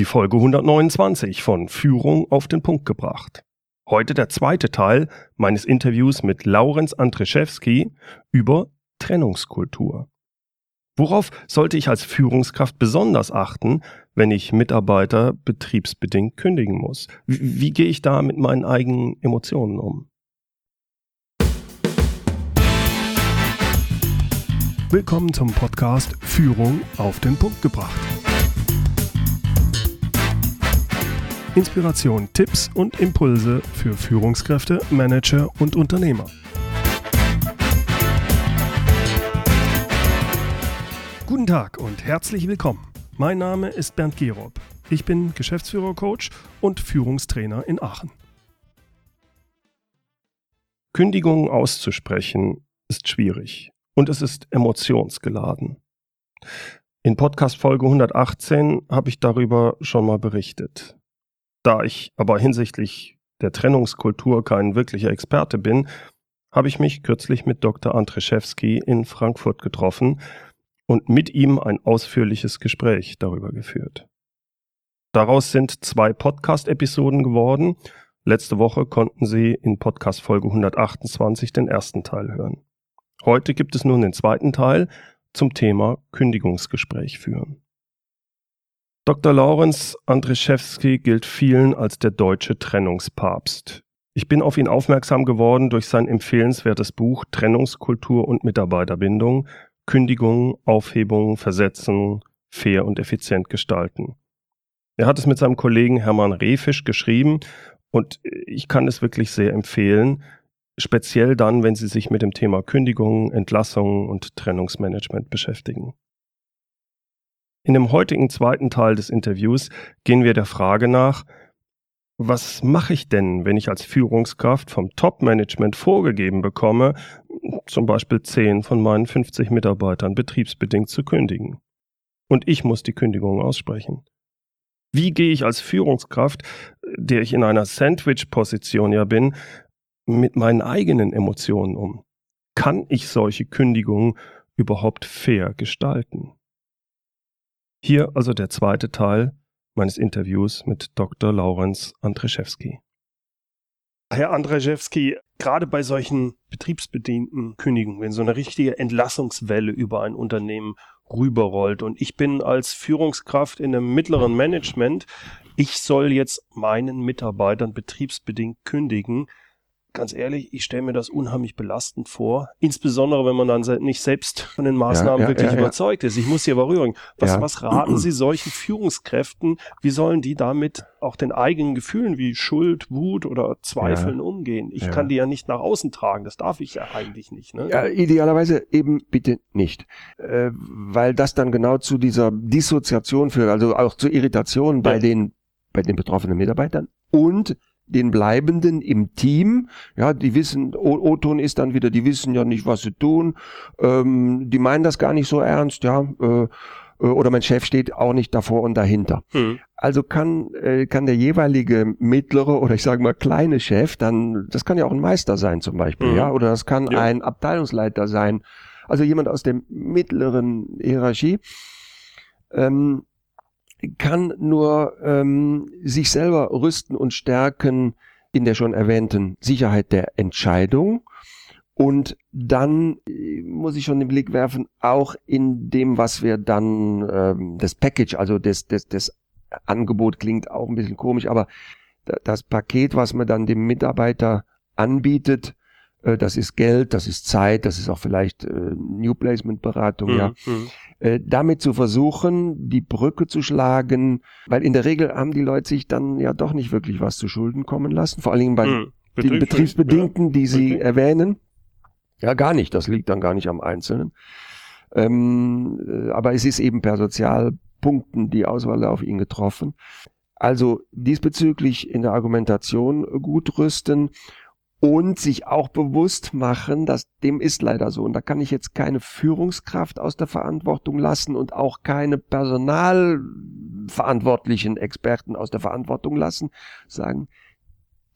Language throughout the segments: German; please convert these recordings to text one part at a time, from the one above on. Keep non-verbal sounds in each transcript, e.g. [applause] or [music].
Die Folge 129 von Führung auf den Punkt gebracht. Heute der zweite Teil meines Interviews mit Laurenz Andrzejewski über Trennungskultur. Worauf sollte ich als Führungskraft besonders achten, wenn ich Mitarbeiter betriebsbedingt kündigen muss? Wie, wie gehe ich da mit meinen eigenen Emotionen um? Willkommen zum Podcast Führung auf den Punkt gebracht. Inspiration, Tipps und Impulse für Führungskräfte, Manager und Unternehmer. Guten Tag und herzlich willkommen. Mein Name ist Bernd Gerob. Ich bin Geschäftsführer-Coach und Führungstrainer in Aachen. Kündigungen auszusprechen ist schwierig und es ist emotionsgeladen. In Podcast Folge 118 habe ich darüber schon mal berichtet. Da ich aber hinsichtlich der Trennungskultur kein wirklicher Experte bin, habe ich mich kürzlich mit Dr. Andrzejewski in Frankfurt getroffen und mit ihm ein ausführliches Gespräch darüber geführt. Daraus sind zwei Podcast-Episoden geworden. Letzte Woche konnten Sie in Podcast Folge 128 den ersten Teil hören. Heute gibt es nun den zweiten Teil zum Thema Kündigungsgespräch führen. Dr. Lawrence Andrzejewski gilt vielen als der deutsche Trennungspapst. Ich bin auf ihn aufmerksam geworden durch sein empfehlenswertes Buch Trennungskultur und Mitarbeiterbindung, Kündigung, Aufhebung, Versetzen, fair und effizient gestalten. Er hat es mit seinem Kollegen Hermann Rehfisch geschrieben und ich kann es wirklich sehr empfehlen, speziell dann, wenn Sie sich mit dem Thema Kündigung, Entlassung und Trennungsmanagement beschäftigen. In dem heutigen zweiten Teil des Interviews gehen wir der Frage nach, was mache ich denn, wenn ich als Führungskraft vom Top-Management vorgegeben bekomme, zum Beispiel 10 von meinen 50 Mitarbeitern betriebsbedingt zu kündigen? Und ich muss die Kündigung aussprechen. Wie gehe ich als Führungskraft, der ich in einer Sandwich-Position ja bin, mit meinen eigenen Emotionen um? Kann ich solche Kündigungen überhaupt fair gestalten? Hier also der zweite Teil meines Interviews mit Dr. Laurenz Andrzejewski. Herr Andrzejewski, gerade bei solchen betriebsbedienten Kündigungen, wenn so eine richtige Entlassungswelle über ein Unternehmen rüberrollt und ich bin als Führungskraft in einem mittleren Management, ich soll jetzt meinen Mitarbeitern betriebsbedingt kündigen, ganz ehrlich, ich stelle mir das unheimlich belastend vor. Insbesondere, wenn man dann nicht selbst von den Maßnahmen ja, ja, wirklich ja, überzeugt ist. Ich muss hier aber rühren. Was, was raten Sie solchen Führungskräften? Wie sollen die damit auch den eigenen Gefühlen wie Schuld, Wut oder Zweifeln umgehen? Ich kann die ja nicht nach außen tragen. Das darf ich ja eigentlich nicht. Ne? Ja, idealerweise eben bitte nicht. Äh, weil das dann genau zu dieser Dissoziation führt, also auch zu Irritation bei den, bei den betroffenen Mitarbeitern und den Bleibenden im Team. Ja, die wissen, O-Ton ist dann wieder, die wissen ja nicht, was sie tun. Ähm, die meinen das gar nicht so ernst, ja. Äh, äh, oder mein Chef steht auch nicht davor und dahinter. Hm. Also kann, äh, kann der jeweilige mittlere oder ich sage mal kleine Chef dann, das kann ja auch ein Meister sein zum Beispiel, hm. ja, oder das kann ja. ein Abteilungsleiter sein, also jemand aus der mittleren Hierarchie. Ähm, kann nur ähm, sich selber rüsten und stärken in der schon erwähnten Sicherheit der Entscheidung. Und dann äh, muss ich schon den Blick werfen, auch in dem, was wir dann, ähm, das Package, also das, das, das Angebot klingt auch ein bisschen komisch, aber das Paket, was man dann dem Mitarbeiter anbietet, das ist Geld, das ist Zeit, das ist auch vielleicht äh, New Placement Beratung, mhm. ja. Mhm. Äh, damit zu versuchen, die Brücke zu schlagen, weil in der Regel haben die Leute sich dann ja doch nicht wirklich was zu Schulden kommen lassen, vor allen Dingen bei mhm. den Betriebsbedingten, ja. die sie okay. erwähnen. Ja, gar nicht, das liegt dann gar nicht am Einzelnen. Ähm, äh, aber es ist eben per Sozialpunkten die Auswahl auf ihn getroffen. Also diesbezüglich in der Argumentation gut rüsten und sich auch bewusst machen, dass dem ist leider so. Und da kann ich jetzt keine Führungskraft aus der Verantwortung lassen und auch keine personalverantwortlichen Experten aus der Verantwortung lassen, sagen,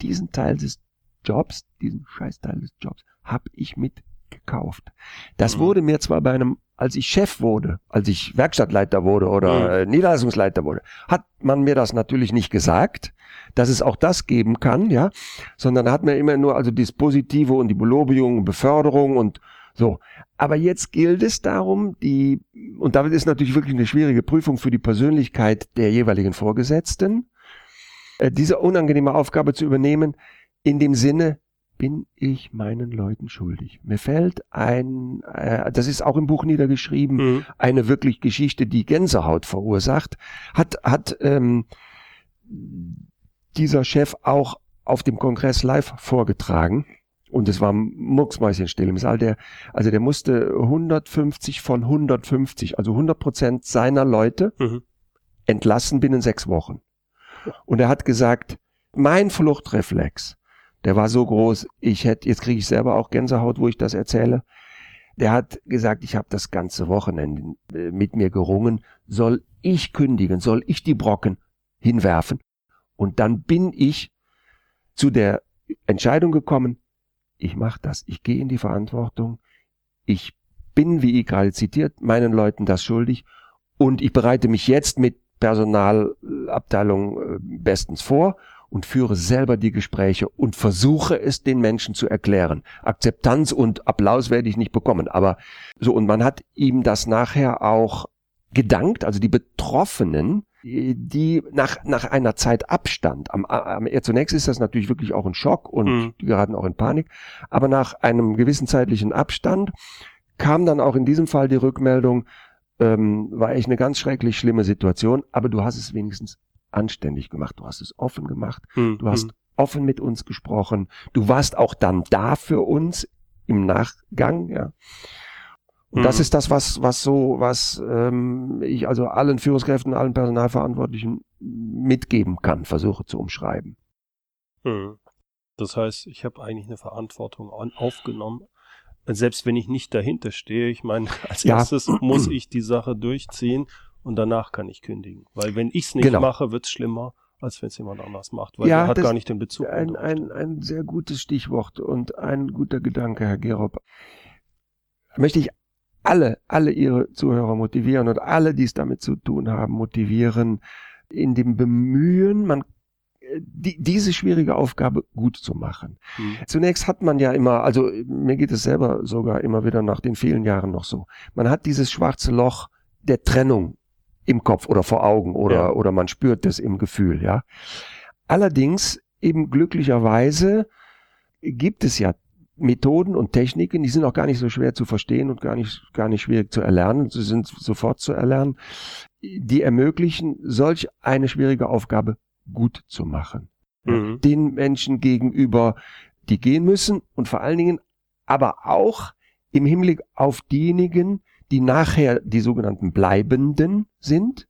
diesen Teil des Jobs, diesen Scheißteil des Jobs, habe ich mitgekauft. Das mhm. wurde mir zwar bei einem als ich Chef wurde, als ich Werkstattleiter wurde oder mhm. Niederlassungsleiter wurde, hat man mir das natürlich nicht gesagt, dass es auch das geben kann, ja, sondern hat mir immer nur also das Positive und die Belobigung, Beförderung und so. Aber jetzt gilt es darum, die, und damit ist natürlich wirklich eine schwierige Prüfung für die Persönlichkeit der jeweiligen Vorgesetzten, äh, diese unangenehme Aufgabe zu übernehmen, in dem Sinne, bin ich meinen Leuten schuldig. Mir fällt ein, äh, das ist auch im Buch niedergeschrieben, mhm. eine wirklich Geschichte, die Gänsehaut verursacht, hat, hat ähm, dieser Chef auch auf dem Kongress live vorgetragen. Und es war mucksmäuschenstill im Saal. Der, also der musste 150 von 150, also 100 Prozent seiner Leute mhm. entlassen binnen sechs Wochen. Und er hat gesagt, mein Fluchtreflex, der war so groß, ich hätte, jetzt kriege ich selber auch Gänsehaut, wo ich das erzähle. Der hat gesagt, ich habe das ganze Wochenende äh, mit mir gerungen, soll ich kündigen, soll ich die Brocken hinwerfen? Und dann bin ich zu der Entscheidung gekommen, ich mache das, ich gehe in die Verantwortung, ich bin, wie ich gerade zitiert, meinen Leuten das schuldig. Und ich bereite mich jetzt mit Personalabteilung äh, bestens vor und führe selber die Gespräche und versuche es den Menschen zu erklären. Akzeptanz und Applaus werde ich nicht bekommen, aber so und man hat ihm das nachher auch gedankt, also die Betroffenen die nach, nach einer Zeit Abstand, am, am, zunächst ist das natürlich wirklich auch ein Schock und mhm. die geraten auch in Panik, aber nach einem gewissen zeitlichen Abstand kam dann auch in diesem Fall die Rückmeldung, ähm, war echt eine ganz schrecklich schlimme Situation, aber du hast es wenigstens anständig gemacht, du hast es offen gemacht, mhm. du hast mhm. offen mit uns gesprochen, du warst auch dann da für uns im Nachgang, ja. Und mhm. das ist das, was, was so, was ähm, ich also allen Führungskräften, allen Personalverantwortlichen mitgeben kann, versuche zu umschreiben. Mhm. Das heißt, ich habe eigentlich eine Verantwortung aufgenommen, selbst wenn ich nicht dahinter stehe. Ich meine, [laughs] als ja. erstes muss ich die Sache durchziehen und danach kann ich kündigen. Weil wenn ich es nicht genau. mache, wird es schlimmer, als wenn es jemand anders macht, weil ja, er hat gar nicht den Bezug. Ein, ein, ein sehr gutes Stichwort und ein guter Gedanke, Herr Gerob. Möchte ich alle, alle ihre Zuhörer motivieren und alle, die es damit zu tun haben, motivieren, in dem Bemühen, man äh, die, diese schwierige Aufgabe gut zu machen. Mhm. Zunächst hat man ja immer, also mir geht es selber sogar immer wieder nach den vielen Jahren noch so, man hat dieses schwarze Loch der Trennung im Kopf oder vor Augen oder, ja. oder man spürt das im Gefühl, ja. Allerdings eben glücklicherweise gibt es ja Methoden und Techniken, die sind auch gar nicht so schwer zu verstehen und gar nicht, gar nicht schwierig zu erlernen. Sie sind sofort zu erlernen. Die ermöglichen, solch eine schwierige Aufgabe gut zu machen. Mhm. Den Menschen gegenüber, die gehen müssen und vor allen Dingen aber auch im Hinblick auf diejenigen, die nachher die sogenannten Bleibenden sind.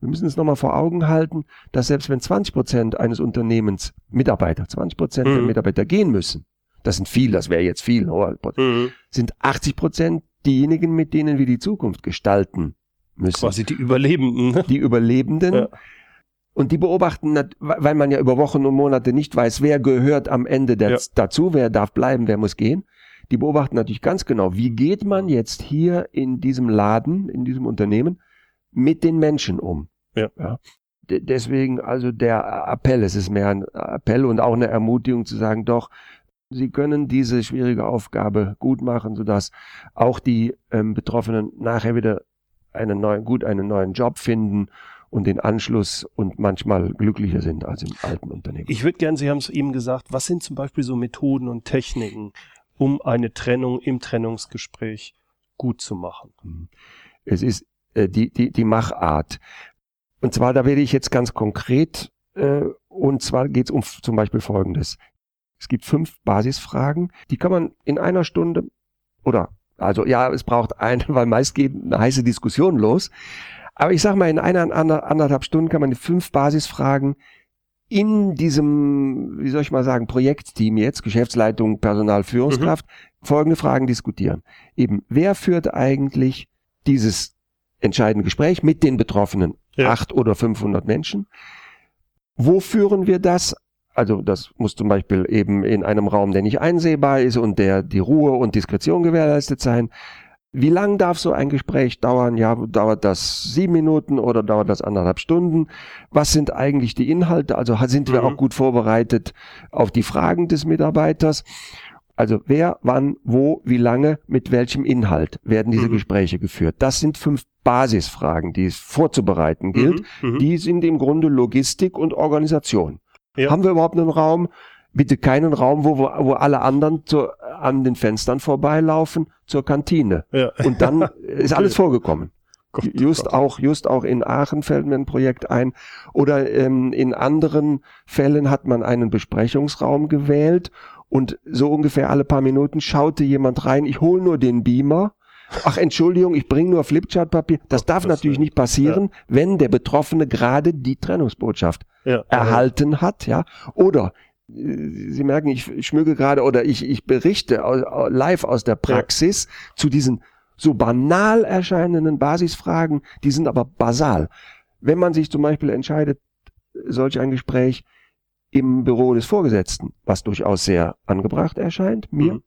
Wir müssen es nochmal vor Augen halten, dass selbst wenn 20 Prozent eines Unternehmens Mitarbeiter, 20 Prozent mhm. der Mitarbeiter gehen müssen, das sind viel, das wäre jetzt viel, mhm. sind 80 Prozent diejenigen, mit denen wir die Zukunft gestalten müssen. Quasi die Überlebenden. Ne? [laughs] Die Überlebenden. Ja. Und die beobachten, weil man ja über Wochen und Monate nicht weiß, wer gehört am Ende ja. dazu, wer darf bleiben, wer muss gehen. Die beobachten natürlich ganz genau, wie geht man jetzt hier in diesem Laden, in diesem Unternehmen mit den Menschen um. Ja. ja. Deswegen also der Appell, es ist mehr ein Appell und auch eine Ermutigung zu sagen, doch, Sie können diese schwierige Aufgabe gut machen, sodass auch die ähm, Betroffenen nachher wieder einen neuen, gut einen neuen Job finden und den Anschluss und manchmal glücklicher sind als im alten Unternehmen. Ich würde gerne, Sie haben es eben gesagt, was sind zum Beispiel so Methoden und Techniken, um eine Trennung im Trennungsgespräch gut zu machen? Mhm. Es ist äh, die, die, die Machart. Und zwar, da werde ich jetzt ganz konkret, äh, und zwar geht es um zum Beispiel Folgendes. Es gibt fünf Basisfragen, die kann man in einer Stunde oder also ja, es braucht eine, [laughs] weil meist geht eine heiße Diskussion los. Aber ich sage mal, in einer anderthalb Stunden kann man die fünf Basisfragen in diesem, wie soll ich mal sagen, Projektteam jetzt, Geschäftsleitung, Personal, Führungskraft, mhm. folgende Fragen diskutieren. Eben, wer führt eigentlich dieses entscheidende Gespräch mit den Betroffenen? Ja. Acht oder 500 Menschen. Wo führen wir das? Also das muss zum Beispiel eben in einem Raum, der nicht einsehbar ist und der die Ruhe und Diskretion gewährleistet sein. Wie lang darf so ein Gespräch dauern? Ja, dauert das sieben Minuten oder dauert das anderthalb Stunden? Was sind eigentlich die Inhalte? Also sind wir Mhm. auch gut vorbereitet auf die Fragen des Mitarbeiters? Also wer, wann, wo, wie lange, mit welchem Inhalt werden diese Mhm. Gespräche geführt? Das sind fünf Basisfragen, die es vorzubereiten gilt. Mhm. Mhm. Die sind im Grunde Logistik und Organisation. Ja. Haben wir überhaupt einen Raum? Bitte keinen Raum, wo, wo, alle anderen zu, an den Fenstern vorbeilaufen zur Kantine. ja. Und dann [laughs] ist alles vorgekommen. Gott, Just Gott. auch, just auch in Aachen fällt mir ein Projekt ein. Oder ähm, in anderen Fällen hat man einen Besprechungsraum gewählt und so ungefähr alle paar Minuten schaute jemand rein, ich hole nur den Beamer. Ach, Entschuldigung, ich bringe nur Flipchartpapier. Das darf Gottes natürlich nicht passieren, wenn der Betroffene gerade die Trennungsbotschaft ja. erhalten hat, ja. Oder Sie merken, ich schmücke gerade oder ich, ich berichte live aus der Praxis zu diesen so banal erscheinenden Basisfragen, die sind aber basal. Wenn man sich zum Beispiel entscheidet, solch ein Gespräch im Büro des Vorgesetzten, was durchaus sehr angebracht erscheint, mir Mhm.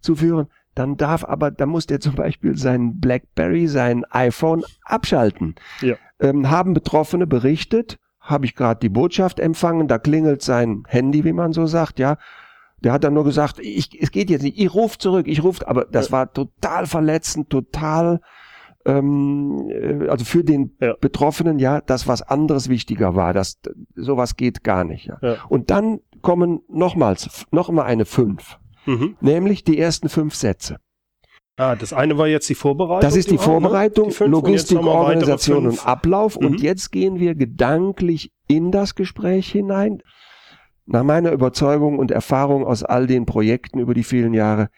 zu führen, dann darf aber, dann muss der zum Beispiel sein Blackberry, sein iPhone abschalten. Ja. Ähm, haben Betroffene berichtet, habe ich gerade die Botschaft empfangen, da klingelt sein Handy, wie man so sagt, ja. Der hat dann nur gesagt, ich, es geht jetzt nicht, ich rufe zurück, ich rufe, aber das war total verletzend, total, ähm, äh, also für den Ja. Betroffenen, ja, das was anderes wichtiger war, das, sowas geht gar nicht, ja. Ja. Und dann kommen nochmals, noch mal eine fünf, Mhm. nämlich die ersten fünf Sätze. Ah, das eine war jetzt die Vorbereitung. Das ist die ne? Vorbereitung, Die und Logistik, weitere Organisation und Ablauf. Mhm. Und jetzt gehen wir gedanklich in das Gespräch hinein. Nach meiner Überzeugung und Erfahrung aus all den Projekten über die vielen Jahre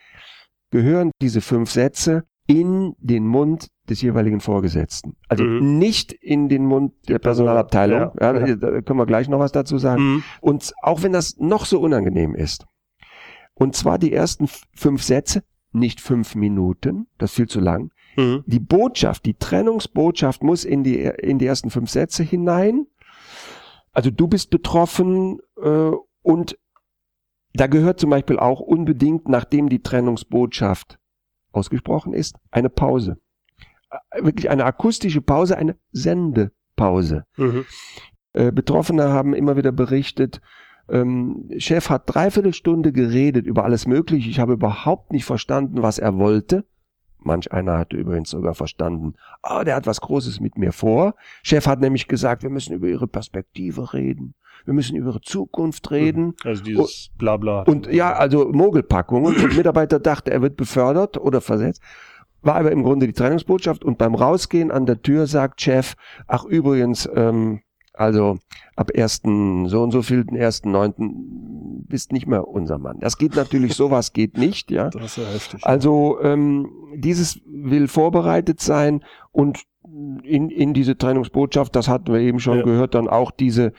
gehören diese fünf Sätze in den Mund des jeweiligen Vorgesetzten. Also Mhm. nicht in den Mund der Personalabteilung. Ja, Ja. Da können wir gleich noch was dazu sagen. Mhm. Und auch wenn das noch so unangenehm ist. Und zwar die ersten fünf Sätze, nicht fünf Minuten, das ist viel zu lang. Mhm. Die Botschaft, die Trennungsbotschaft muss in die, in die ersten fünf Sätze hinein. Also du bist betroffen äh, und da gehört zum Beispiel auch unbedingt, nachdem die Trennungsbotschaft ausgesprochen ist, eine Pause. Äh, Wirklich eine akustische Pause, eine Sendepause. Mhm. Äh, Betroffene haben immer wieder berichtet, ähm, Chef hat dreiviertel Stunde geredet über alles Mögliche. Ich habe überhaupt nicht verstanden, was er wollte. Manch einer hatte übrigens sogar verstanden, ah, der hat was Großes mit mir vor. Chef hat nämlich gesagt, wir müssen über ihre Perspektive reden. Wir müssen über ihre Zukunft reden. Also dieses Blabla. Und ja, also Mogelpackungen. Und [clears throat] Mitarbeiter dachte, er wird befördert oder versetzt. War aber im Grunde die Trennungsbotschaft. Und beim Rausgehen an der Tür sagt Chef, ach übrigens, ähm, also ab ersten so und so vielten ersten neunten bist nicht mehr unser Mann. Das geht natürlich, [laughs] sowas geht nicht, ja. Das ist ja heftig. Also ähm, dieses will vorbereitet sein und in, in diese Trennungsbotschaft, das hatten wir eben schon Ja. gehört, dann auch diese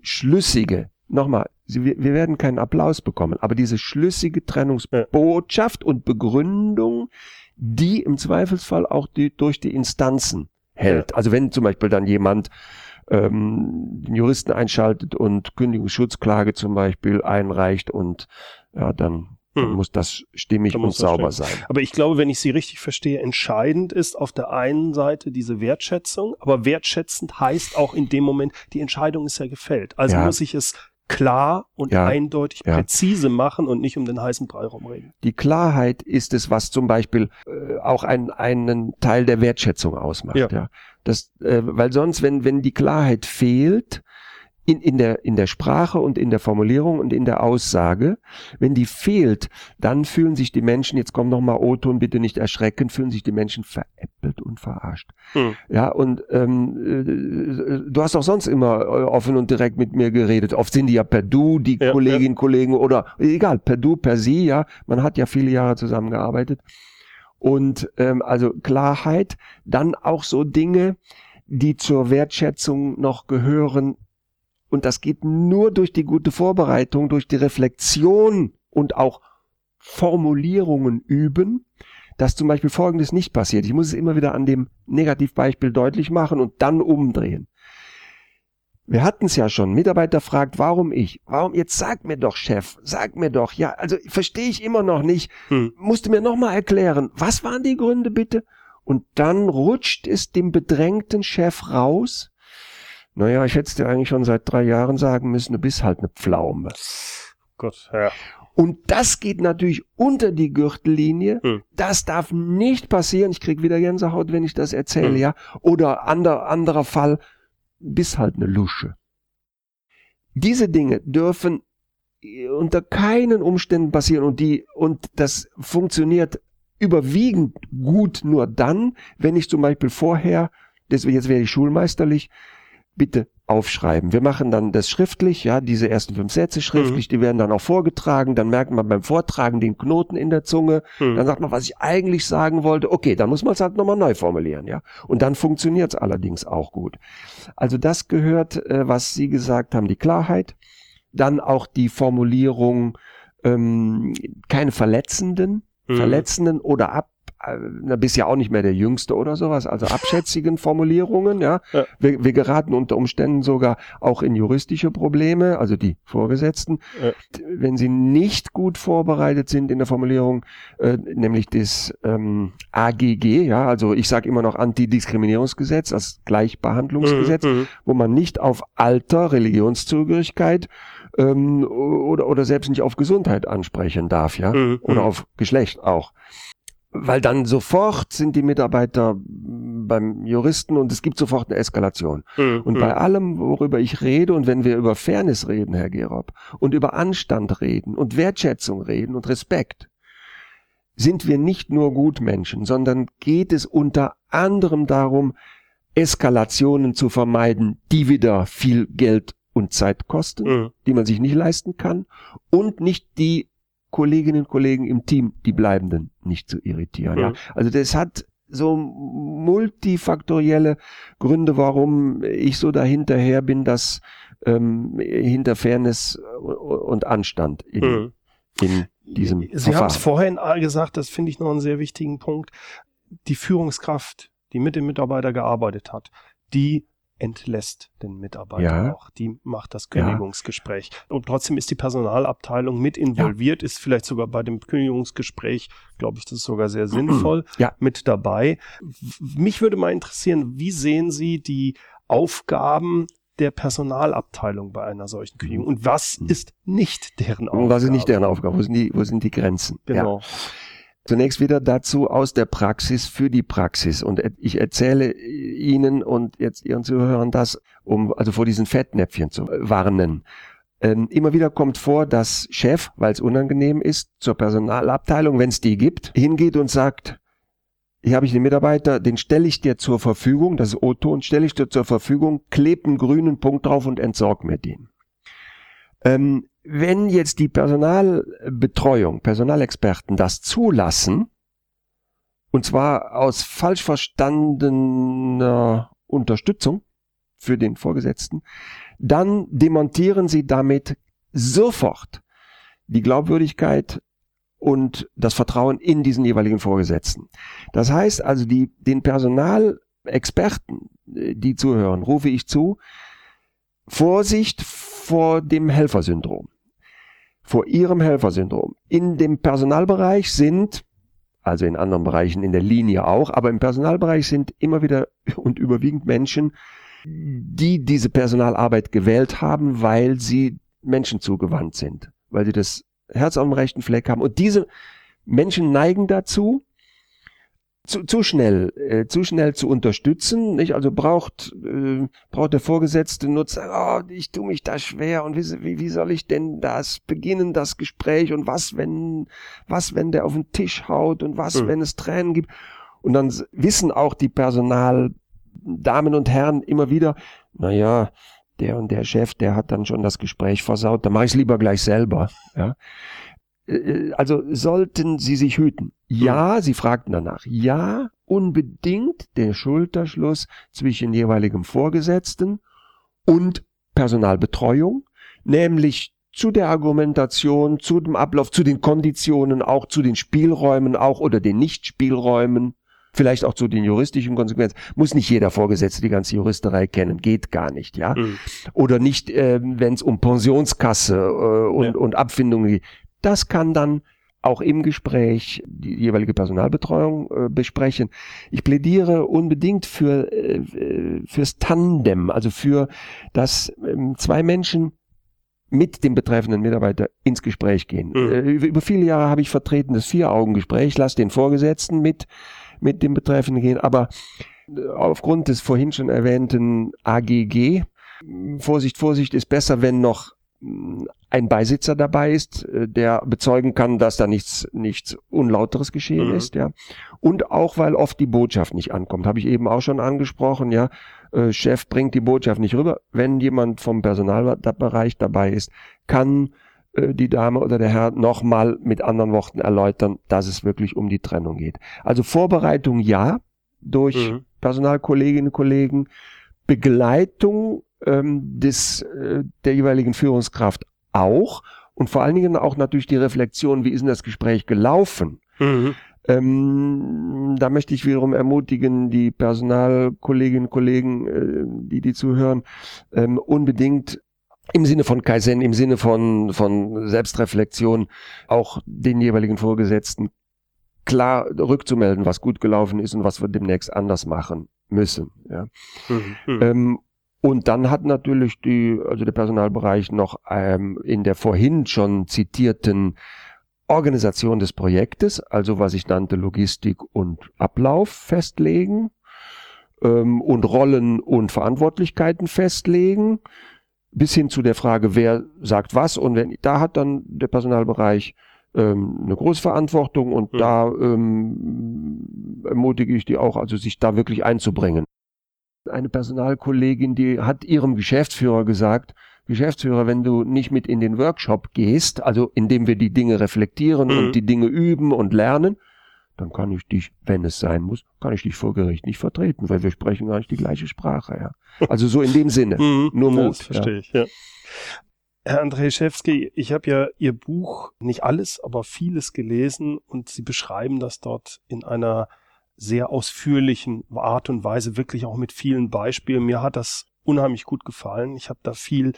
schlüssige, nochmal, wir wir werden keinen Applaus bekommen, aber diese schlüssige Trennungsbotschaft und Begründung, die im Zweifelsfall auch die, durch die Instanzen hält. Also wenn zum Beispiel dann jemand ähm, den Juristen einschaltet und Kündigungsschutzklage zum Beispiel einreicht und ja, dann, dann Hm. muss das stimmig Dann und sauber sein. Aber ich glaube, wenn ich Sie richtig verstehe, entscheidend ist auf der einen Seite diese Wertschätzung, aber wertschätzend heißt auch in dem Moment, die Entscheidung ist ja gefällt. Also Ja. muss ich es klar und Ja. eindeutig Ja. präzise machen und nicht um den heißen Brei rumreden. Die Klarheit ist es, was zum Beispiel äh, auch ein, einen Teil der Wertschätzung ausmacht. Ja. Ja. Das, äh, weil sonst, wenn, wenn die Klarheit fehlt, in, in, der, in der Sprache und in der Formulierung und in der Aussage, wenn die fehlt, dann fühlen sich die Menschen, jetzt kommt nochmal O-Ton, bitte nicht erschrecken, fühlen sich die Menschen veräppelt und verarscht. Hm. Ja, und ähm, äh, du hast auch sonst immer äh, offen und direkt mit mir geredet. Oft sind die ja per Du, die Ja, Kolleginnen, Kollegen oder egal, per Du, per Sie, ja. Man hat ja viele Jahre zusammengearbeitet. Und ähm, also Klarheit, dann auch so Dinge, die zur Wertschätzung noch gehören. Und das geht nur durch die gute Vorbereitung, durch die Reflexion und auch Formulierungen üben, dass zum Beispiel Folgendes nicht passiert. Ich muss es immer wieder an dem Negativbeispiel deutlich machen und dann umdrehen. Wir hatten es ja schon. Mitarbeiter fragt, warum ich? Warum? Jetzt sag mir doch, Chef. Sag mir doch. Ja, also verstehe ich immer noch nicht. Hm. Musst du mir nochmal erklären. Was waren die Gründe bitte? Und dann rutscht es dem bedrängten Chef raus. Naja, ich hätte es dir eigentlich schon seit drei Jahren sagen müssen, du bist halt eine Pflaume. Gott, ja. Und das geht natürlich unter die Gürtellinie. Hm. Das darf nicht passieren. Ich krieg wieder Gänsehaut, wenn ich das erzähle, hm. ja. Oder ander, anderer Fall, bist halt eine Lusche. Diese Dinge dürfen unter keinen Umständen passieren und die, und das funktioniert überwiegend gut nur dann, wenn ich zum Beispiel vorher, deswegen jetzt werde ich schulmeisterlich, bitte aufschreiben. Wir machen dann das schriftlich, ja, diese ersten fünf Sätze schriftlich, mhm. die werden dann auch vorgetragen, dann merkt man beim Vortragen den Knoten in der Zunge, mhm. dann sagt man, was ich eigentlich sagen wollte, okay, dann muss man es halt nochmal neu formulieren, ja. Und dann funktioniert es allerdings auch gut. Also das gehört, äh, was Sie gesagt haben, die Klarheit, dann auch die Formulierung, ähm, keine verletzenden, mhm. verletzenden oder ab na, bist ja auch nicht mehr der Jüngste oder sowas, also abschätzigen [laughs] Formulierungen, ja. ja. Wir, wir, geraten unter Umständen sogar auch in juristische Probleme, also die Vorgesetzten, ja. wenn sie nicht gut vorbereitet sind in der Formulierung, äh, nämlich das ähm, AGG, ja, also ich sage immer noch Antidiskriminierungsgesetz, das Gleichbehandlungsgesetz, mhm, mhm. wo man nicht auf Alter, Religionszugehörigkeit ähm, oder, oder selbst nicht auf Gesundheit ansprechen darf, ja, mhm, oder mhm. auf Geschlecht auch weil dann sofort sind die Mitarbeiter beim Juristen und es gibt sofort eine Eskalation. Mhm. Und bei allem, worüber ich rede und wenn wir über Fairness reden, Herr Gerob, und über Anstand reden und Wertschätzung reden und Respekt, sind wir nicht nur Gutmenschen, sondern geht es unter anderem darum, Eskalationen zu vermeiden, die wieder viel Geld und Zeit kosten, mhm. die man sich nicht leisten kann und nicht die Kolleginnen und Kollegen im Team, die Bleibenden, nicht zu irritieren. Mhm. Ja. Also das hat so multifaktorielle Gründe, warum ich so dahinterher bin, dass ähm, hinter Fairness und Anstand in, mhm. in diesem Sie haben es vorhin gesagt, das finde ich noch einen sehr wichtigen Punkt. Die Führungskraft, die mit dem Mitarbeiter gearbeitet hat, die entlässt den Mitarbeiter ja. auch. Die macht das Kündigungsgespräch. Ja. Und trotzdem ist die Personalabteilung mit involviert, ja. ist vielleicht sogar bei dem Kündigungsgespräch, glaube ich, das ist sogar sehr sinnvoll, [clears throat] mit dabei. Mich würde mal interessieren, wie sehen Sie die Aufgaben der Personalabteilung bei einer solchen Kündigung? Und was mhm. ist nicht deren Aufgabe? Was ist nicht deren Aufgabe? Wo sind die, wo sind die Grenzen? Genau. Zunächst wieder dazu aus der Praxis für die Praxis. Und ich erzähle Ihnen und jetzt Ihren Zuhörern das, um also vor diesen Fettnäpfchen zu warnen. Ähm, immer wieder kommt vor, dass Chef, weil es unangenehm ist, zur Personalabteilung, wenn es die gibt, hingeht und sagt, hier habe ich den Mitarbeiter, den stelle ich dir zur Verfügung, das ist O-Ton, stelle ich dir zur Verfügung, klebe einen grünen Punkt drauf und entsorg mir den. Ähm, wenn jetzt die Personalbetreuung, Personalexperten das zulassen, und zwar aus falsch verstandener Unterstützung für den Vorgesetzten, dann demontieren sie damit sofort die Glaubwürdigkeit und das Vertrauen in diesen jeweiligen Vorgesetzten. Das heißt also, die, den Personalexperten, äh, die zuhören, rufe ich zu, Vorsicht vor dem Helfersyndrom vor ihrem Helfersyndrom. In dem Personalbereich sind, also in anderen Bereichen in der Linie auch, aber im Personalbereich sind immer wieder [laughs] und überwiegend Menschen, die diese Personalarbeit gewählt haben, weil sie Menschen zugewandt sind, weil sie das Herz am rechten Fleck haben. Und diese Menschen neigen dazu, zu, zu schnell, äh, zu schnell zu unterstützen. Nicht? Also braucht, äh, braucht der Vorgesetzte nur sagen, oh, ich tue mich da schwer und wie, wie, wie soll ich denn das beginnen, das Gespräch und was, wenn, was, wenn der auf den Tisch haut und was, mhm. wenn es Tränen gibt. Und dann wissen auch die Personaldamen und Herren immer wieder, na ja, der und der Chef, der hat dann schon das Gespräch versaut, da mache ich es lieber gleich selber. Ja. Äh, also sollten Sie sich hüten. Ja. Sie fragten danach. Ja, unbedingt der Schulterschluss zwischen jeweiligem Vorgesetzten und Personalbetreuung, nämlich zu der Argumentation, zu dem Ablauf, zu den Konditionen, auch zu den Spielräumen auch oder den Nichtspielräumen vielleicht auch zu den juristischen Konsequenzen. Muss nicht jeder Vorgesetzte die ganze Juristerei kennen, geht gar nicht, ja. Mhm. Oder nicht, äh, wenn es um Pensionskasse äh, und, ja. und Abfindungen geht. Das kann dann auch im Gespräch die jeweilige Personalbetreuung äh, besprechen. Ich plädiere unbedingt für äh, fürs Tandem, also für dass ähm, zwei Menschen mit dem betreffenden Mitarbeiter ins Gespräch gehen. Mhm. Äh, über viele Jahre habe ich vertreten das Vier-Augen-Gespräch, lass den Vorgesetzten mit mit dem Betreffenden gehen, aber äh, aufgrund des vorhin schon erwähnten AGG, Vorsicht, Vorsicht ist besser, wenn noch ein Beisitzer dabei ist, äh, der bezeugen kann, dass da nichts, nichts Unlauteres geschehen mhm. ist, ja. Und auch, weil oft die Botschaft nicht ankommt. Habe ich eben auch schon angesprochen, ja. Äh, Chef bringt die Botschaft nicht rüber. Wenn jemand vom Personalbereich dabei ist, kann äh, die Dame oder der Herr nochmal mit anderen Worten erläutern, dass es wirklich um die Trennung geht. Also Vorbereitung ja, durch mhm. Personalkolleginnen und Kollegen, Begleitung ähm, des, äh, der jeweiligen Führungskraft auch und vor allen Dingen auch natürlich die Reflexion, wie ist denn das Gespräch gelaufen? Mhm. Ähm, da möchte ich wiederum ermutigen, die Personalkolleginnen und Kollegen, äh, die die zuhören, ähm, unbedingt im Sinne von Kaizen, im Sinne von, von Selbstreflexion auch den jeweiligen Vorgesetzten klar rückzumelden, was gut gelaufen ist und was wir demnächst anders machen müssen. Ja. Mhm. mhm. Ähm, und dann hat natürlich die, also der Personalbereich noch ähm, in der vorhin schon zitierten Organisation des Projektes, also was ich nannte Logistik und Ablauf festlegen ähm, und Rollen und Verantwortlichkeiten festlegen, bis hin zu der Frage, wer sagt was. Und wenn da hat dann der Personalbereich ähm, eine große Verantwortung und mhm. da ähm, ermutige ich die auch, also sich da wirklich einzubringen eine Personalkollegin, die hat ihrem Geschäftsführer gesagt, Geschäftsführer, wenn du nicht mit in den Workshop gehst, also indem wir die Dinge reflektieren mhm. und die Dinge üben und lernen, dann kann ich dich, wenn es sein muss, kann ich dich vor Gericht nicht vertreten, weil wir sprechen gar nicht die gleiche Sprache. Ja. Also so in dem Sinne, [laughs] mhm. nur Mut. Das verstehe ja. ich, ja. Herr Andrzejewski, ich habe ja Ihr Buch, nicht alles, aber vieles gelesen und Sie beschreiben das dort in einer sehr ausführlichen Art und Weise, wirklich auch mit vielen Beispielen. Mir hat das unheimlich gut gefallen. Ich habe da viel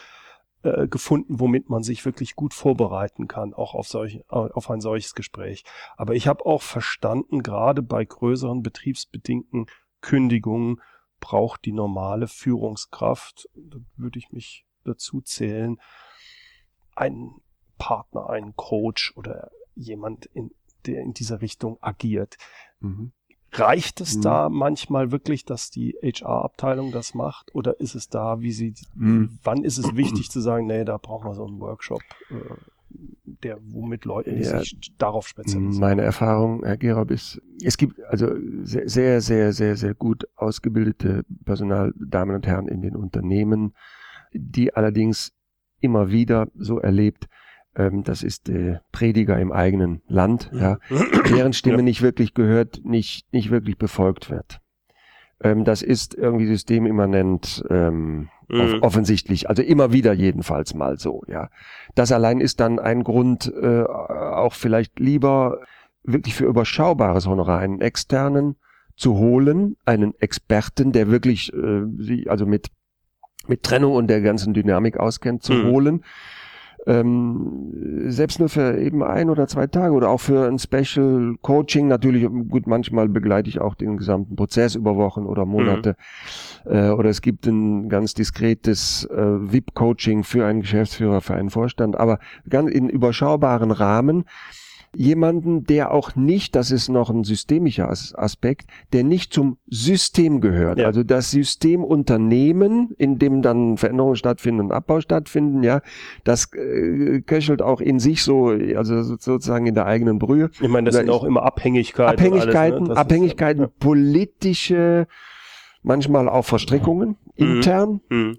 äh, gefunden, womit man sich wirklich gut vorbereiten kann, auch auf, solch, auf ein solches Gespräch. Aber ich habe auch verstanden, gerade bei größeren betriebsbedingten Kündigungen braucht die normale Führungskraft, da würde ich mich dazu zählen, einen Partner, einen Coach oder jemand, in, der in dieser Richtung agiert. Mhm. Reicht es mhm. da manchmal wirklich, dass die HR-Abteilung das macht? Oder ist es da, wie sie, mhm. wann ist es wichtig [clears throat] zu sagen, nee, da brauchen wir so einen Workshop, äh, der, womit Leute ja, sich darauf spezialisieren? Meine Erfahrung, Herr Gerob, ist, es gibt also sehr, sehr, sehr, sehr gut ausgebildete Personaldamen und Herren in den Unternehmen, die allerdings immer wieder so erlebt, ähm, das ist der Prediger im eigenen Land, ja, deren Stimme ja. nicht wirklich gehört, nicht, nicht wirklich befolgt wird. Ähm, das ist irgendwie systemimmanent ähm, mhm. off offensichtlich, also immer wieder jedenfalls mal so, ja. Das allein ist dann ein Grund, äh, auch vielleicht lieber wirklich für überschaubares Honorar einen externen zu holen, einen Experten, der wirklich äh, sich also mit mit Trennung und der ganzen Dynamik auskennt, zu mhm. holen, ähm, selbst nur für eben ein oder zwei Tage oder auch für ein Special Coaching natürlich gut manchmal begleite ich auch den gesamten Prozess über Wochen oder Monate mhm. äh, oder es gibt ein ganz diskretes äh, VIP Coaching für einen Geschäftsführer für einen Vorstand aber ganz in überschaubaren Rahmen jemanden, der auch nicht, das ist noch ein systemischer Aspekt, der nicht zum System gehört. Ja. Also das Systemunternehmen, in dem dann Veränderungen stattfinden und Abbau stattfinden, ja, das äh, köchelt auch in sich so, also sozusagen in der eigenen Brühe. Ich meine, das sind auch immer Abhängigkeiten. Abhängigkeiten, alles, ne? Abhängigkeiten, ist, ja. politische, manchmal auch Verstrickungen, mhm. intern, mhm.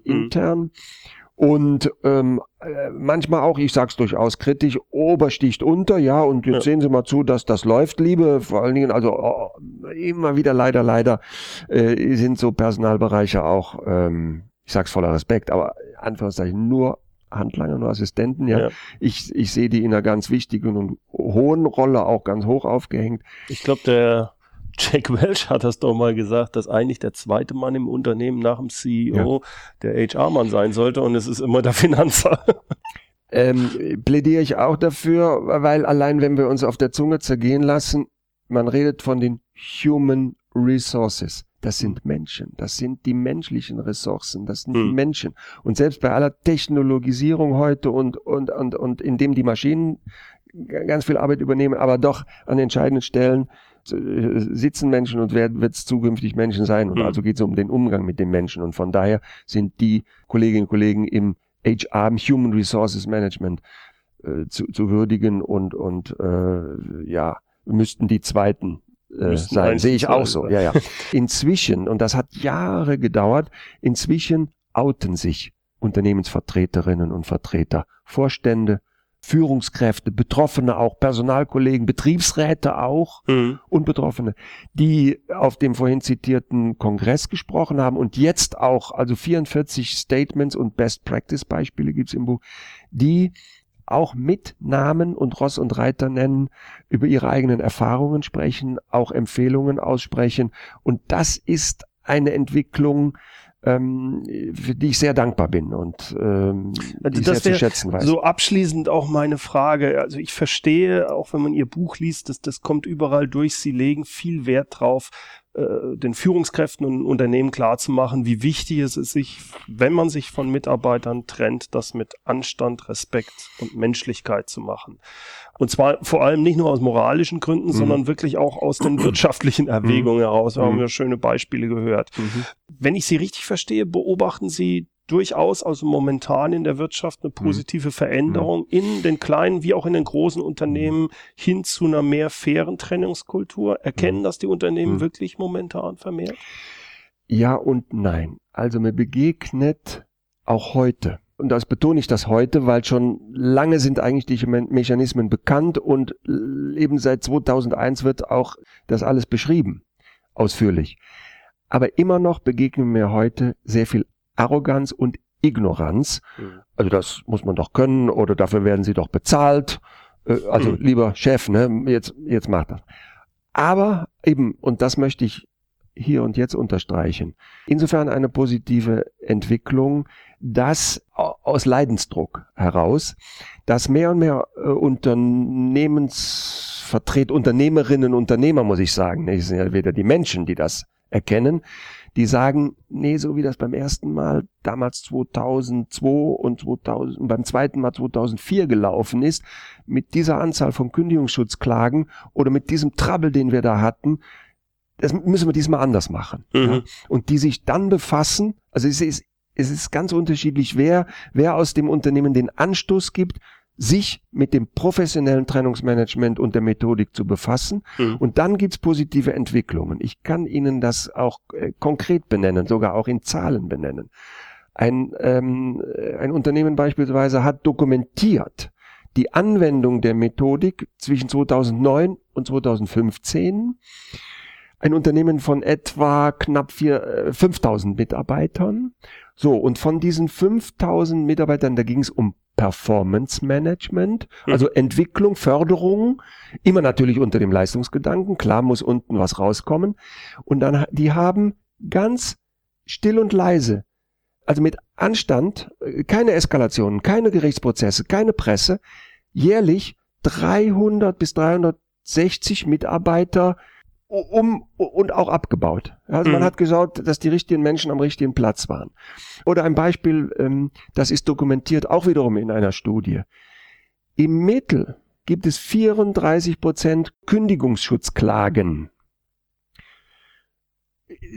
Und ähm, äh, manchmal auch, ich sag's durchaus kritisch, Ober sticht unter, ja, und jetzt ja. sehen Sie mal zu, dass das läuft, liebe, vor allen Dingen, also oh, immer wieder leider, leider äh, sind so Personalbereiche auch, ähm, ich sag's voller Respekt, aber Anführungszeichen nur Handlanger, nur Assistenten, ja. ja. Ich, ich sehe die in einer ganz wichtigen und hohen Rolle auch ganz hoch aufgehängt. Ich glaube, der Jack Welch hat das doch mal gesagt, dass eigentlich der zweite Mann im Unternehmen nach dem CEO ja. der HR-Mann sein sollte und es ist immer der Finanzer. Ähm, plädiere ich auch dafür, weil allein wenn wir uns auf der Zunge zergehen lassen, man redet von den Human Resources. Das sind Menschen, das sind die menschlichen Ressourcen, das sind hm. die Menschen. Und selbst bei aller Technologisierung heute und, und, und, und indem die Maschinen ganz viel Arbeit übernehmen, aber doch an entscheidenden Stellen sitzen Menschen und wird es zukünftig Menschen sein. Und mhm. also geht es um den Umgang mit den Menschen. Und von daher sind die Kolleginnen und Kollegen im HR, im Human Resources Management äh, zu, zu würdigen und, und äh, ja, müssten die zweiten äh, sein. Sehe ich auch so. Ja, ja. Inzwischen, und das hat Jahre gedauert, inzwischen outen sich Unternehmensvertreterinnen und Vertreter, Vorstände, Führungskräfte, Betroffene auch, Personalkollegen, Betriebsräte auch mhm. und Betroffene, die auf dem vorhin zitierten Kongress gesprochen haben und jetzt auch, also 44 Statements und Best Practice Beispiele gibt's im Buch, die auch mit Namen und Ross und Reiter nennen, über ihre eigenen Erfahrungen sprechen, auch Empfehlungen aussprechen. Und das ist eine Entwicklung, ähm, für die ich sehr dankbar bin und ähm, die das sehr zu schätzen weiß. So abschließend auch meine Frage. Also ich verstehe, auch wenn man Ihr Buch liest, dass das kommt überall durch. Sie legen viel Wert drauf, äh, den Führungskräften und Unternehmen klarzumachen, wie wichtig es ist, sich, wenn man sich von Mitarbeitern trennt, das mit Anstand, Respekt und Menschlichkeit zu machen. Und zwar vor allem nicht nur aus moralischen Gründen, mhm. sondern wirklich auch aus den wirtschaftlichen Erwägungen mhm. heraus. Da haben wir schöne Beispiele gehört. Mhm. Wenn ich Sie richtig verstehe, beobachten Sie durchaus also momentan in der Wirtschaft eine mhm. positive Veränderung mhm. in den kleinen wie auch in den großen Unternehmen hin zu einer mehr fairen Trennungskultur. Erkennen mhm. das die Unternehmen mhm. wirklich momentan vermehrt? Ja und nein. Also mir begegnet auch heute und das betone ich das heute, weil schon lange sind eigentlich die Mechanismen bekannt und eben seit 2001 wird auch das alles beschrieben, ausführlich. Aber immer noch begegnen mir heute sehr viel Arroganz und Ignoranz. Mhm. Also das muss man doch können oder dafür werden sie doch bezahlt. Äh, also mhm. lieber Chef, ne, jetzt, jetzt macht das. Aber eben, und das möchte ich hier und jetzt unterstreichen, insofern eine positive Entwicklung, dass aus Leidensdruck heraus, dass mehr und mehr äh, Unternehmensvertret, Unternehmerinnen, Unternehmer, muss ich sagen, ne, es sind ja wieder die Menschen, die das erkennen, die sagen, nee, so wie das beim ersten Mal damals 2002 und 2000, beim zweiten Mal 2004 gelaufen ist, mit dieser Anzahl von Kündigungsschutzklagen oder mit diesem Trouble, den wir da hatten, das müssen wir diesmal anders machen. Mhm. Ja? Und die sich dann befassen, also es ist, es ist ganz unterschiedlich, wer, wer aus dem Unternehmen den Anstoß gibt, sich mit dem professionellen Trennungsmanagement und der Methodik zu befassen. Mhm. Und dann gibt's positive Entwicklungen. Ich kann Ihnen das auch äh, konkret benennen, sogar auch in Zahlen benennen. Ein, ähm, ein Unternehmen beispielsweise hat dokumentiert die Anwendung der Methodik zwischen 2009 und 2015. Ein Unternehmen von etwa knapp vier, äh, 5000 Mitarbeitern. So, und von diesen 5000 Mitarbeitern, da ging es um Performance Management, mhm. also Entwicklung, Förderung, immer natürlich unter dem Leistungsgedanken, klar muss unten was rauskommen. Und dann, die haben ganz still und leise, also mit Anstand, äh, keine Eskalationen, keine Gerichtsprozesse, keine Presse, jährlich 300 bis 360 Mitarbeiter um und auch abgebaut. Also mhm. man hat geschaut, dass die richtigen Menschen am richtigen Platz waren. Oder ein Beispiel, ähm, das ist dokumentiert auch wiederum in einer Studie. Im Mittel gibt es 34 Prozent Kündigungsschutzklagen.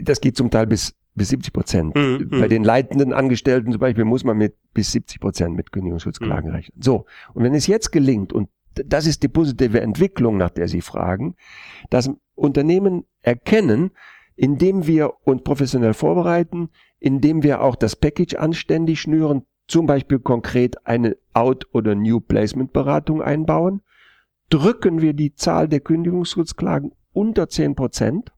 Das geht zum Teil bis bis 70 Prozent. Mhm. Bei den leitenden Angestellten zum Beispiel muss man mit bis 70 Prozent mit Kündigungsschutzklagen mhm. rechnen. So. Und wenn es jetzt gelingt, und das ist die positive Entwicklung, nach der Sie fragen, dass Unternehmen erkennen, indem wir uns professionell vorbereiten, indem wir auch das Package anständig schnüren, zum Beispiel konkret eine Out- oder New Placement Beratung einbauen, drücken wir die Zahl der Kündigungsschutzklagen unter 10 Prozent,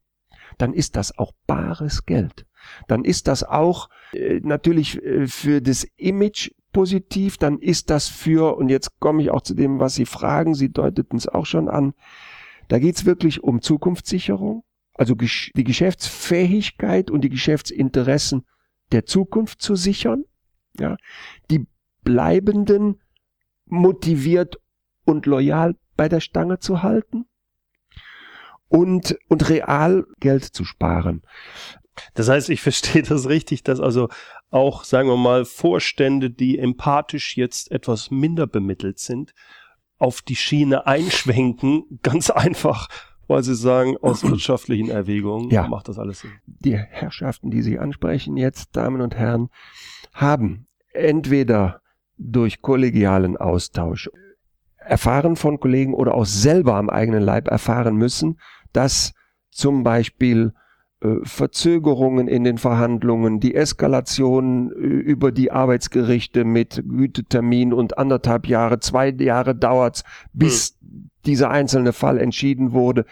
dann ist das auch bares Geld. Dann ist das auch äh, natürlich äh, für das Image positiv, dann ist das für, und jetzt komme ich auch zu dem, was Sie fragen, Sie deuteten es auch schon an, da geht's wirklich um Zukunftssicherung, also die Geschäftsfähigkeit und die Geschäftsinteressen der Zukunft zu sichern, ja, die Bleibenden motiviert und loyal bei der Stange zu halten und, und real Geld zu sparen. Das heißt, ich [laughs] verstehe das richtig, dass also auch, sagen wir mal, Vorstände, die empathisch jetzt etwas minder bemittelt sind, auf die Schiene einschwenken, [laughs] ganz einfach, weil sie sagen, aus [clears throat] wirtschaftlichen Erwägungen ja. macht das alles Sinn. Die Herrschaften, die Sie ansprechen jetzt, Damen und Herren, haben entweder durch kollegialen Austausch erfahren von Kollegen oder auch selber am eigenen Leib erfahren müssen, dass zum Beispiel Verzögerungen in den Verhandlungen, die Eskalation äh, über die Arbeitsgerichte mit Gütetermin und anderthalb Jahre, zwei Jahre dauert's, bis mhm. dieser einzelne Fall entschieden wurde,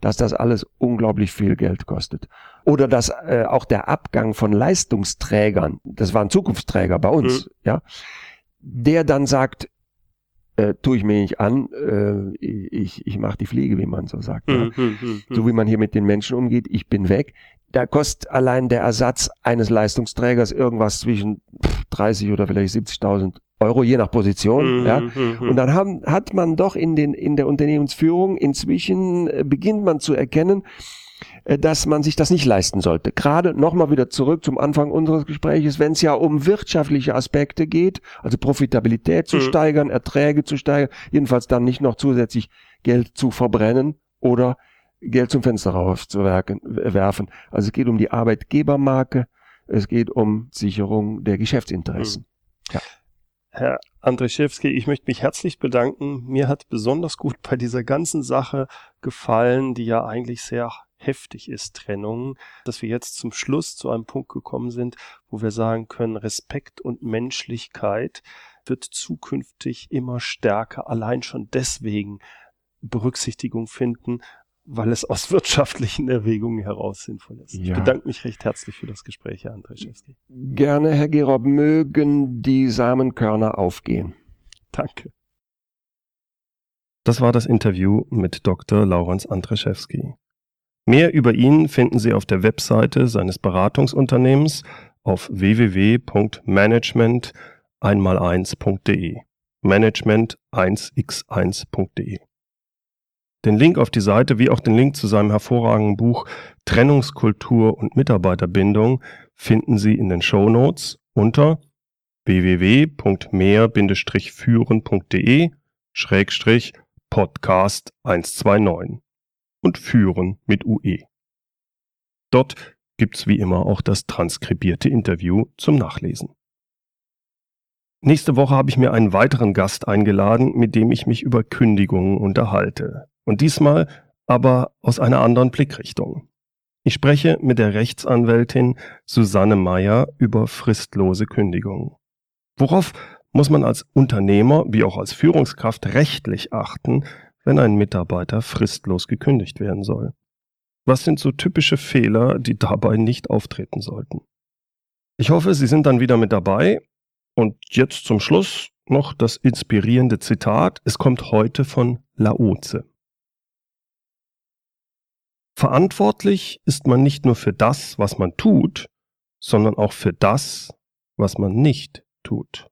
dass das alles unglaublich viel Geld kostet. Oder dass äh, auch der Abgang von Leistungsträgern, das waren Zukunftsträger bei uns, mhm. ja, der dann sagt, äh, tue ich mir nicht an, äh, ich, ich mache die Fliege, wie man so sagt. Mhm, ja. Mhm, mhm, so wie man hier mit den Menschen umgeht, ich bin weg. Da kostet allein der Ersatz eines Leistungsträgers irgendwas zwischen 30 oder vielleicht 70.000 Euro, je nach Position. Mhm, ja. Und dann haben, hat man doch in, den, in der Unternehmensführung inzwischen, äh, beginnt man zu erkennen, dass man sich das nicht leisten sollte. Gerade nochmal wieder zurück zum Anfang unseres Gespräches, wenn es ja um wirtschaftliche Aspekte geht, also Profitabilität zu mhm. steigern, Erträge zu steigern, jedenfalls dann nicht noch zusätzlich Geld zu verbrennen oder Geld zum Fenster rauszuwerfen. Also es geht um die Arbeitgebermarke, es geht um Sicherung der Geschäftsinteressen. Mhm. Ja. Herr Andrzejewski, ich möchte mich herzlich bedanken. Mir hat besonders gut bei dieser ganzen Sache gefallen, die ja eigentlich sehr heftig ist, Trennung, dass wir jetzt zum Schluss zu einem Punkt gekommen sind, wo wir sagen können, Respekt und Menschlichkeit wird zukünftig immer stärker allein schon deswegen Berücksichtigung finden, weil es aus [laughs] wirtschaftlichen Erwägungen heraus sinnvoll ist. Ja. Ich bedanke mich recht herzlich für das Gespräch, Herr Andrzejewski. Gerne, Herr Gerob, mögen die Samenkörner aufgehen. Danke. Das war das Interview mit Dr. Laurens Andrzejewski. Mehr über ihn finden Sie auf der Webseite seines Beratungsunternehmens auf www.management einmal1.de. Management1x1.de. Den Link auf die Seite wie auch den Link zu seinem hervorragenden Buch Trennungskultur und Mitarbeiterbindung finden Sie in den Show Notes unter www.mehr-führen.de Schrägstrich Podcast 129 und Führen mit UE. Dort gibt's wie immer auch das transkribierte Interview zum Nachlesen. Nächste Woche habe ich mir einen weiteren Gast eingeladen, mit dem ich mich über Kündigungen unterhalte. Und diesmal aber aus einer anderen Blickrichtung. Ich spreche mit der Rechtsanwältin Susanne Meyer über fristlose Kündigungen. Worauf muss man als Unternehmer wie auch als Führungskraft rechtlich achten, wenn ein Mitarbeiter fristlos gekündigt werden soll? Was sind so typische Fehler, die dabei nicht auftreten sollten? Ich hoffe, Sie sind dann wieder mit dabei. Und jetzt zum Schluss noch das inspirierende Zitat. Es kommt heute von Laoze. Verantwortlich ist man nicht nur für das, was man tut, sondern auch für das, was man nicht tut.